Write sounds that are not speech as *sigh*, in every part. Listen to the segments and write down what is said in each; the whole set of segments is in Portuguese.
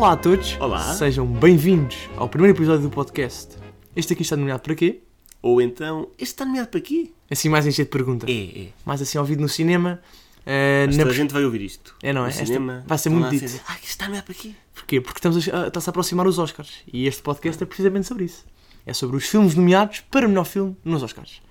Olá a todos. Olá. Sejam bem-vindos ao primeiro episódio do podcast. Este aqui está nomeado para quê? Ou então, este está nomeado para quê? Assim mais em cheio de pergunta. É, é. Mais assim ouvido no cinema. eh, Mas na- toda a gente vai ouvir isto. É, não é? No Esta cinema, vai ser muito dito. dizer, Ah, isto está nomeado para quê? Porquê? Porque estamos a, está-se a aproximar os Oscars. E este podcast é precisamente sobre isso. É sobre os filmes nomeados para melhor filme nos Oscars.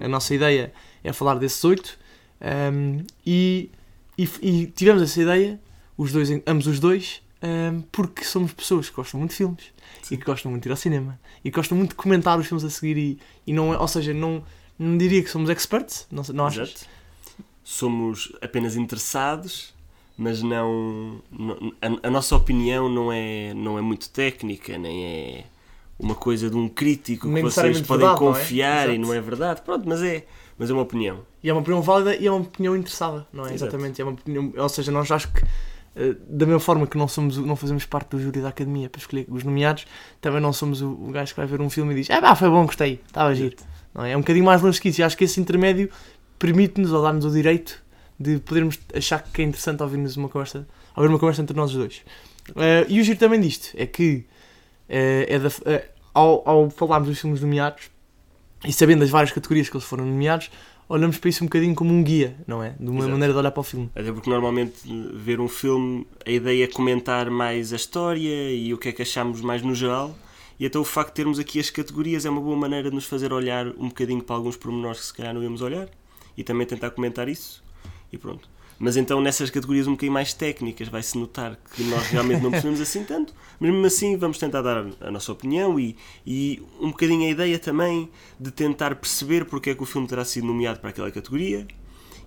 A nossa ideia é falar desses oito. ehm, e, e, e tivemos essa ideia, os dois, ambos os dois, ehm, porque somos pessoas que gostam muito de filmes e que gostam muito de ir ao cinema e que gostam muito de comentar os filmes a seguir. E, e não, é- ou seja, não, não diria que somos experts, não, não achas? Exato. Somos apenas interessados, mas não. não- a, a nossa opinião não é, não é muito técnica, nem é uma coisa de um crítico Nem que vocês podem verdade, não é? confiar e não é verdade. Pronto, mas é, mas é uma opinião. E é uma opinião válida e é uma opinião interessada, não é? Exato. Exatamente. É uma opinião, ou seja, nós acho que, da mesma forma que não, somos, não fazemos parte do júri da academia para escolher os nomeados, também não somos o, o gajo que vai ver um filme e diz: Ah, pá, foi bom, gostei, estava a giro. Não é? é um bocadinho mais longe que isso. E acho que esse intermédio permite-nos, ou dá-nos o direito de podermos achar que é interessante ouvirmos uma conversa, ouvir uma conversa entre nós dois. Eh, e o giro também disto é que, eh, é da, eh, ao, ao falarmos dos filmes nomeados e sabendo as várias categorias que eles foram nomeados, olhamos para isso um bocadinho como um guia, não é? De uma Exato. maneira de olhar para o filme. Até porque normalmente ver um filme, a ideia é comentar mais a história e o que é que achamos mais no geral. E até o facto de termos aqui as categorias é uma boa maneira de nos fazer olhar um bocadinho para alguns pormenores que se calhar não íamos olhar e também tentar comentar isso. E pronto. Mas então nessas categorias um bocadinho mais técnicas vai-se notar que nós realmente não percebemos *laughs* assim tanto, mas mesmo assim vamos tentar dar a nossa opinião e, e um bocadinho a ideia também de tentar perceber porque é que o filme terá sido nomeado para aquela categoria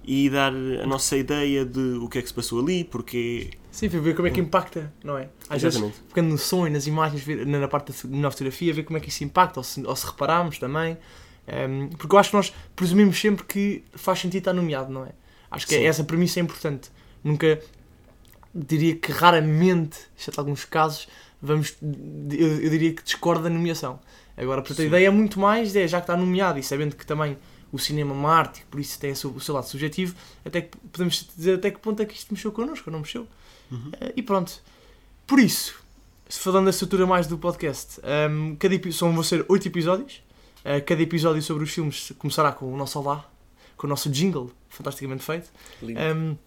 e dar a nossa ideia de o que é que se passou ali, porque Sim, ver como é que impacta, não é? Às vezes, Exatamente. ficando no som e nas imagens, ver- na parte da fotografia, ver como é que isso impacta, ou se, ou se repararmos também. Ehm, porque eu acho que nós presumimos sempre que faz sentido estar nomeado, não é? Acho que Sim. essa premissa é importante. Nunca, diria que raramente, exceto alguns casos, vamos, eu, eu diria que discorda da nomeação. Agora, portanto, a ideia é muito mais, é, já que está nomeado e sabendo que também o cinema é uma arte, por isso tem o seu, lado subjetivo, até que podemos dizer até que ponto é que isto mexeu connosco ou não mexeu. Eh, e pronto. Por isso, falando da estrutura mais do podcast, ehm, cada são, vão ser oito episódios. Eh, cada episódio sobre os filmes começará com o nosso olá, com o nosso jingle, fantasticamente feito. Um,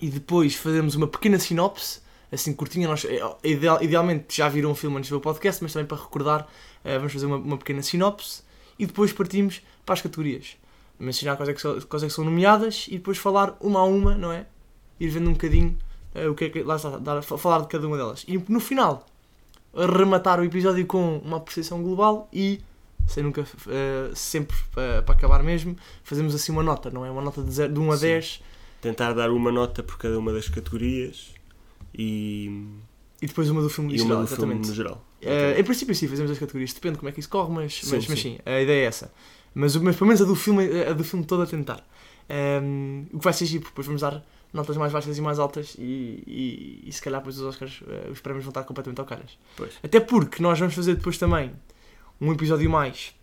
e depois fazemos uma pequena sinopse, assim curtinha. Nós, é, ideal- idealmente já viram o filme antes do podcast, mas também para recordar, eh, vamos fazer uma, uma pequena sinopse e depois partimos para as categorias. Mencionar quais é, que são, quais é que são nomeadas e depois falar uma a uma, não é? Ir vendo um bocadinho eh, o que é que. Lá está, dar, fa- falar de cada uma delas. E no final, rematar o episódio com uma apreciação global e. Sem nunca, eh, sempre eh, para acabar mesmo, fazemos assim uma nota, não é? Uma nota de, zero, de 1 a Sim. 10 tentar dar uma nota por cada uma das categorias e, E depois uma do filme e geral, exatamente. no geral. Eh, em princípio sim, fazemos as categorias, depende de como é que isso corre, mas Sim, mas, mas sim. sim, a ideia é essa. Mas, mas pelo menos a do filme, a do filme todo a tentar. Ehm, o que vai ser giro, depois vamos dar notas mais baixas e mais altas e, e, e se calhar depois os Oscars, eh, os prémios vão estar completamente ao caras. Pois. Até porque nós vamos fazer depois também um episódio mais,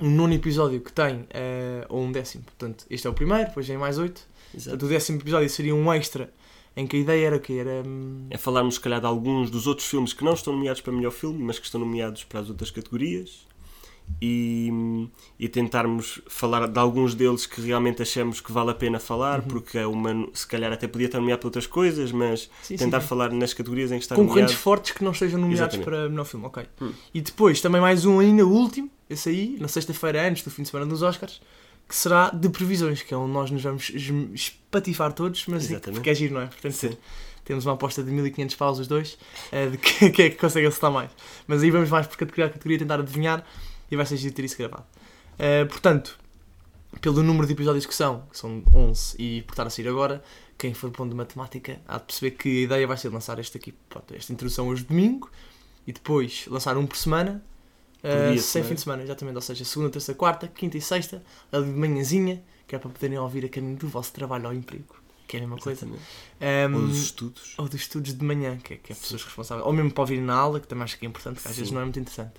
um nono episódio que tem, eh, ou um décimo. Portanto, este é o primeiro, depois vem mais oito. Exato. Portanto, o décimo episódio seria um extra, em que a ideia era que era... hum, É falarmos, se calhar, de alguns dos outros filmes que não estão nomeados para melhor filme, mas que estão nomeados para as outras categorias. E, e tentarmos falar de alguns deles que realmente achamos que vale a pena falar, Uhum. porque é uma, se calhar até podia estar nomeado para outras coisas, mas sim, tentar sim. falar nas categorias em que está concorrentes nomeado. fortes que não estejam nomeados Exatamente. para melhor filme, ok. Hum. E depois também mais um ainda, último, esse aí, na sexta-feira antes do fim de semana dos Oscars, que será de previsões, que é onde nós nos vamos es- espatifar todos, mas Exatamente. porque é giro, não é? Portanto, Sim. temos uma aposta de 1500 paus os dois, eh, de que- *laughs* quem é que consegue acertar mais. Mas aí vamos mais por categoria a categoria tentar adivinhar e vai ser giro ter isso gravado. Eh, portanto, pelo número de episódios que são, que são 11 e por estar a sair agora, quem for bom de matemática há de perceber que a ideia vai ser lançar este aqui, pronto, esta introdução hoje domingo e depois lançar um por semana, de sem semana. fim de semana, exatamente, ou seja, segunda, terça, quarta, quinta e sexta, ali de manhãzinha, que é para poderem ouvir a caminho do vosso trabalho ao emprego, que é a mesma coisa. Exatamente. Ehm, Ou dos estudos. ou dos estudos de manhã, que é, que é pessoas responsáveis. Ou mesmo para ouvir na aula, que também acho que é importante, que às Sim. vezes não é muito interessante.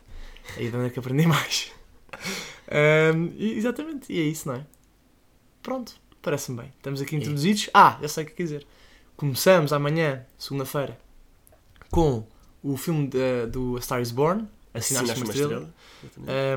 Aí é onde é que aprender mais. E- exatamente, e é isso, não é? Pronto, parece-me bem. Estamos aqui É. introduzidos. Ah, já sei o que quer dizer. Começamos amanhã, segunda-feira, com o filme de- do A Star is Born, Assinaste uma Estrela.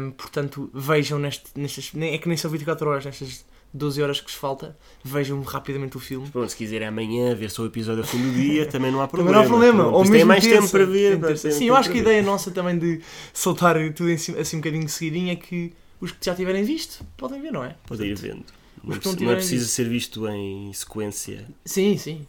Um, portanto, vejam neste, nestas. nem- É que nem são 24 horas, nestas 12 horas que vos falta. Vejam rapidamente o filme. Pronto, se quiserem amanhã ver só o episódio ao fim do dia, *laughs* também não há Também problema. não há problema. Ou mesmo mais tempo para ver. Sim, eu acho que a ideia nossa também de soltar tudo em cima, assim um bocadinho seguidinho é que os que já tiverem visto podem ver, não é? Podem ir vendo. Não, não é preciso ser visto em sequência, Sim, sim.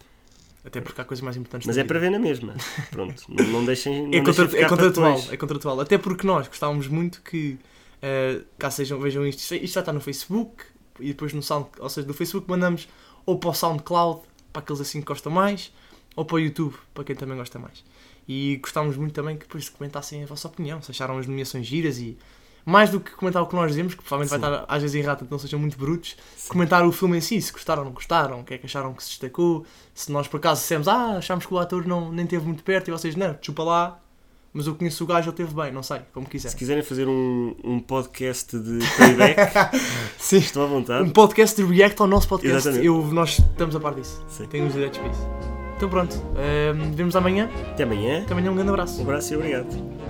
Até porque há coisas mais importantes mas é para ver na mesma. *laughs* Pronto, não, não deixem. Não É, deixem contra- ficar é contratual, é contratual. Até porque nós gostávamos muito que, eh, caso sejam, vejam isto, isto já está no Facebook e depois no Sound, ou seja, do Facebook mandamos ou para o SoundCloud, para aqueles assim que gostam mais, ou para o YouTube, para quem também gosta mais. E gostávamos muito também que depois comentassem a vossa opinião, se acharam as nomeações giras e mais do que comentar o que nós dizemos, que provavelmente vai Sim. estar às vezes errado, portanto não sejam muito brutos, Sim. comentar o filme em si, se gostaram ou não gostaram, o que é que acharam que se destacou, se nós por acaso dissemos, ah, achámos que o ator não, nem esteve muito perto e vocês, não, chupa lá, mas eu conheço o gajo, ele esteve bem, não sei, como quiser. Se quiserem fazer um, um podcast de playback, *laughs* Sim. estou à vontade. Um podcast de react ao nosso podcast, Exatamente. eu, nós estamos a par disso, Sim. tenho os direitos para isso. Então pronto, ehm, vemos amanhã, Até amanhã. até amanhã um grande abraço. Um abraço e obrigado.